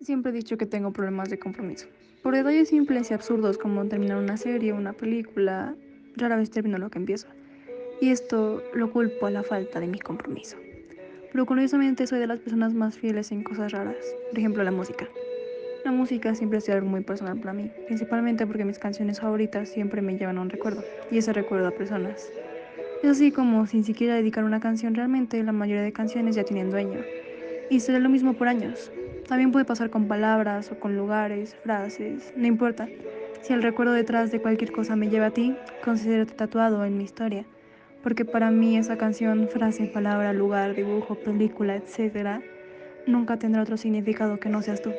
Siempre he dicho que tengo problemas de compromiso. Por detalles simples y absurdos como terminar una serie o una película, rara vez termino lo que empiezo. Y esto lo culpo a la falta de mi compromiso. Pero curiosamente soy de las personas más fieles en cosas raras, por ejemplo la música. La música siempre ha sido algo muy personal para mí, principalmente porque mis canciones favoritas siempre me llevan a un recuerdo, y ese recuerdo a personas. Es así como, sin siquiera dedicar una canción realmente, la mayoría de canciones ya tienen dueño. Y será lo mismo por años. También puede pasar con palabras o con lugares, frases, no importa. Si el recuerdo detrás de cualquier cosa me lleva a ti, considérate tatuado en mi historia. Porque para mí esa canción, frase, palabra, lugar, dibujo, película, etc., nunca tendrá otro significado que no seas tú.